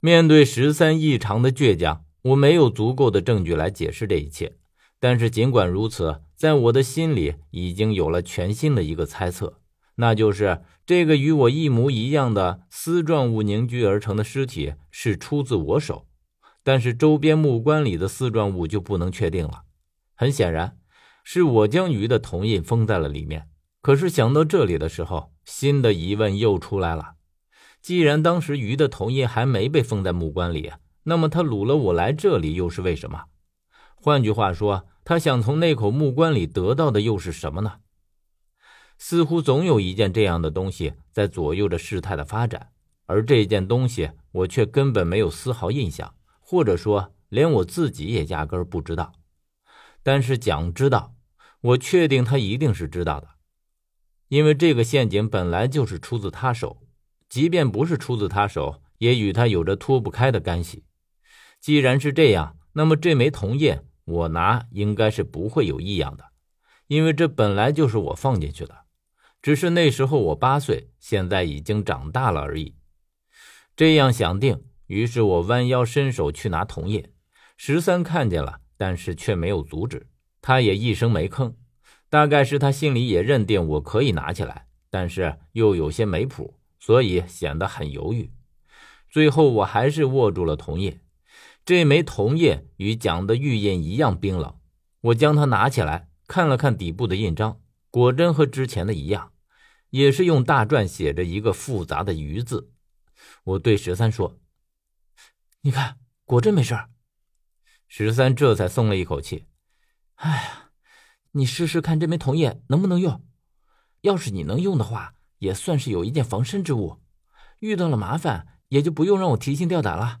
面对十三异常的倔强，我没有足够的证据来解释这一切。但是尽管如此，在我的心里已经有了全新的一个猜测，那就是这个与我一模一样的丝状物凝聚而成的尸体是出自我手。但是周边木棺里的丝状物就不能确定了。很显然，是我将鱼的铜印封在了里面。可是想到这里的时候，新的疑问又出来了。既然当时鱼的头印还没被封在木棺里，那么他掳了我来这里又是为什么？换句话说，他想从那口木棺里得到的又是什么呢？似乎总有一件这样的东西在左右着事态的发展，而这件东西我却根本没有丝毫印象。或者说，连我自己也压根儿不知道。但是蒋知道，我确定他一定是知道的，因为这个陷阱本来就是出自他手，即便不是出自他手，也与他有着脱不开的干系。既然是这样，那么这枚铜印我拿应该是不会有异样的，因为这本来就是我放进去的，只是那时候我八岁，现在已经长大了而已。这样想定。于是我弯腰伸手去拿铜印，十三看见了，但是却没有阻止，他也一声没吭。大概是他心里也认定我可以拿起来，但是又有些没谱，所以显得很犹豫。最后我还是握住了铜印，这枚铜印与蒋的玉印一样冰冷。我将它拿起来看了看底部的印章，果真和之前的一样，也是用大篆写着一个复杂的“鱼”字。我对十三说。你看，果真没事。十三这才松了一口气。哎呀，你试试看这枚铜印能不能用？要是你能用的话，也算是有一件防身之物。遇到了麻烦，也就不用让我提心吊胆了。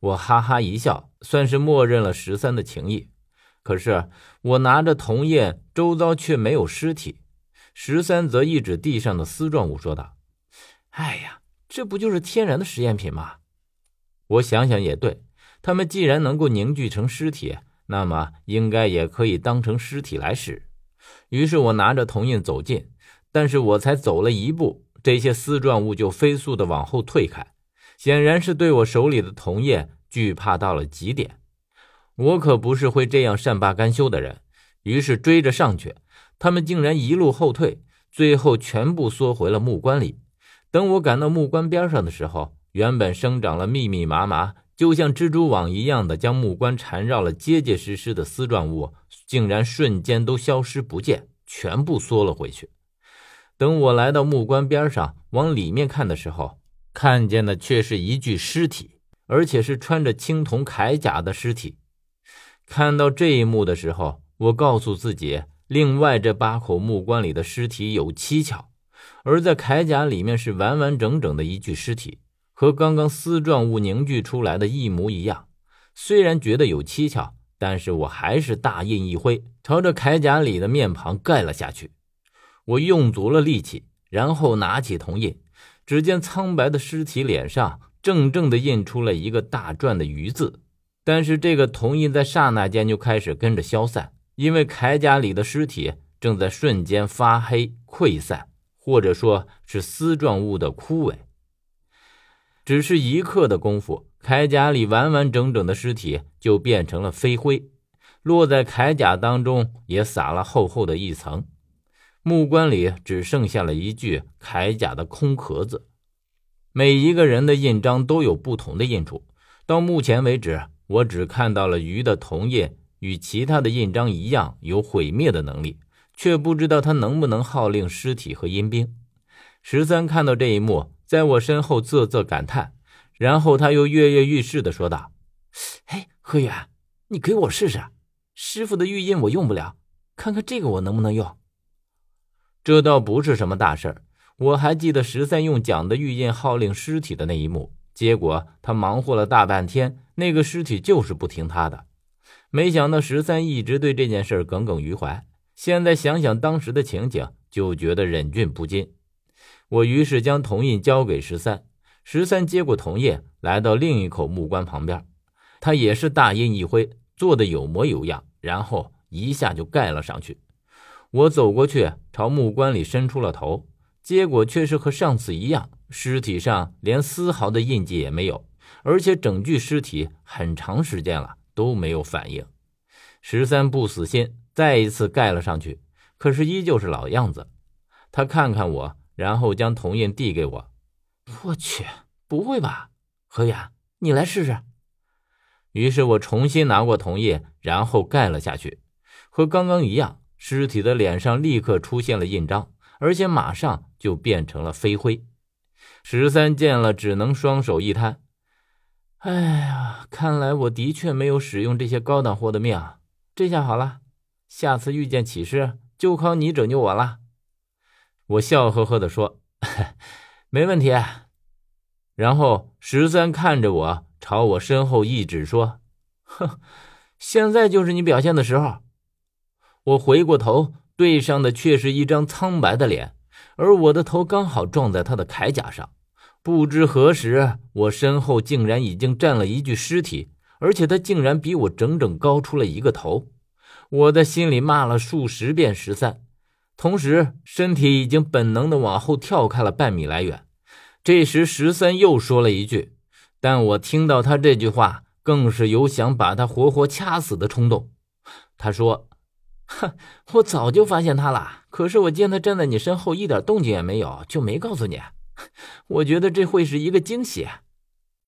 我哈哈一笑，算是默认了十三的情谊。可是我拿着铜印，周遭却没有尸体。十三则一指地上的丝状物，说道：“哎呀，这不就是天然的实验品吗？”我想想也对，他们既然能够凝聚成尸体，那么应该也可以当成尸体来使。于是我拿着铜印走近，但是我才走了一步，这些丝状物就飞速的往后退开，显然是对我手里的铜叶惧怕到了极点。我可不是会这样善罢甘休的人，于是追着上去，他们竟然一路后退，最后全部缩回了木棺里。等我赶到木棺边上的时候，原本生长了密密麻麻，就像蜘蛛网一样的将木棺缠绕了结结实实的丝状物，竟然瞬间都消失不见，全部缩了回去。等我来到木棺边上，往里面看的时候，看见的却是一具尸体，而且是穿着青铜铠甲的尸体。看到这一幕的时候，我告诉自己，另外这八口木棺里的尸体有蹊跷，而在铠甲里面是完完整整的一具尸体。和刚刚丝状物凝聚出来的一模一样，虽然觉得有蹊跷，但是我还是大印一挥，朝着铠甲里的面庞盖了下去。我用足了力气，然后拿起铜印，只见苍白的尸体脸上正正的印出了一个大篆的“鱼”字，但是这个铜印在刹那间就开始跟着消散，因为铠甲里的尸体正在瞬间发黑溃散，或者说是丝状物的枯萎。只是一刻的功夫，铠甲里完完整整的尸体就变成了飞灰，落在铠甲当中也撒了厚厚的一层。木棺里只剩下了一具铠甲的空壳子。每一个人的印章都有不同的印处。到目前为止，我只看到了鱼的铜印与其他的印章一样有毁灭的能力，却不知道它能不能号令尸体和阴兵。十三看到这一幕。在我身后啧啧感叹，然后他又跃跃欲试的说道：“嘿，何远，你给我试试，师傅的玉印我用不了，看看这个我能不能用。”这倒不是什么大事儿。我还记得十三用蒋的玉印号令尸体的那一幕，结果他忙活了大半天，那个尸体就是不听他的。没想到十三一直对这件事耿耿于怀，现在想想当时的情景，就觉得忍俊不禁。我于是将铜印交给十三，十三接过铜印，来到另一口木棺旁边，他也是大印一挥，做的有模有样，然后一下就盖了上去。我走过去，朝木棺里伸出了头，结果却是和上次一样，尸体上连丝毫的印记也没有，而且整具尸体很长时间了都没有反应。十三不死心，再一次盖了上去，可是依旧是老样子。他看看我，然后将铜印递给我。我去，不会吧？何远，你来试试。于是我重新拿过铜印，然后盖了下去，和刚刚一样，尸体的脸上立刻出现了印章，而且马上就变成了飞灰。十三见了，只能双手一摊：“哎呀，看来我的确没有使用这些高档货的命啊。这下好了，下次遇见启事，就靠你拯救我了。”我笑呵呵地说：“ 没问题。”然后十三看着我，朝我身后一指，说：“哼，现在就是你表现的时候。”我回过头，对上的却是一张苍白的脸，而我的头刚好撞在他的铠甲上。不知何时，我身后竟然已经站了一具尸体，而且他竟然比我整整高出了一个头。我的心里骂了数十遍十三。同时，身体已经本能的往后跳开了半米来远。这时，十三又说了一句，但我听到他这句话，更是有想把他活活掐死的冲动。他说：“哼，我早就发现他了，可是我见他站在你身后，一点动静也没有，就没告诉你。我觉得这会是一个惊喜。”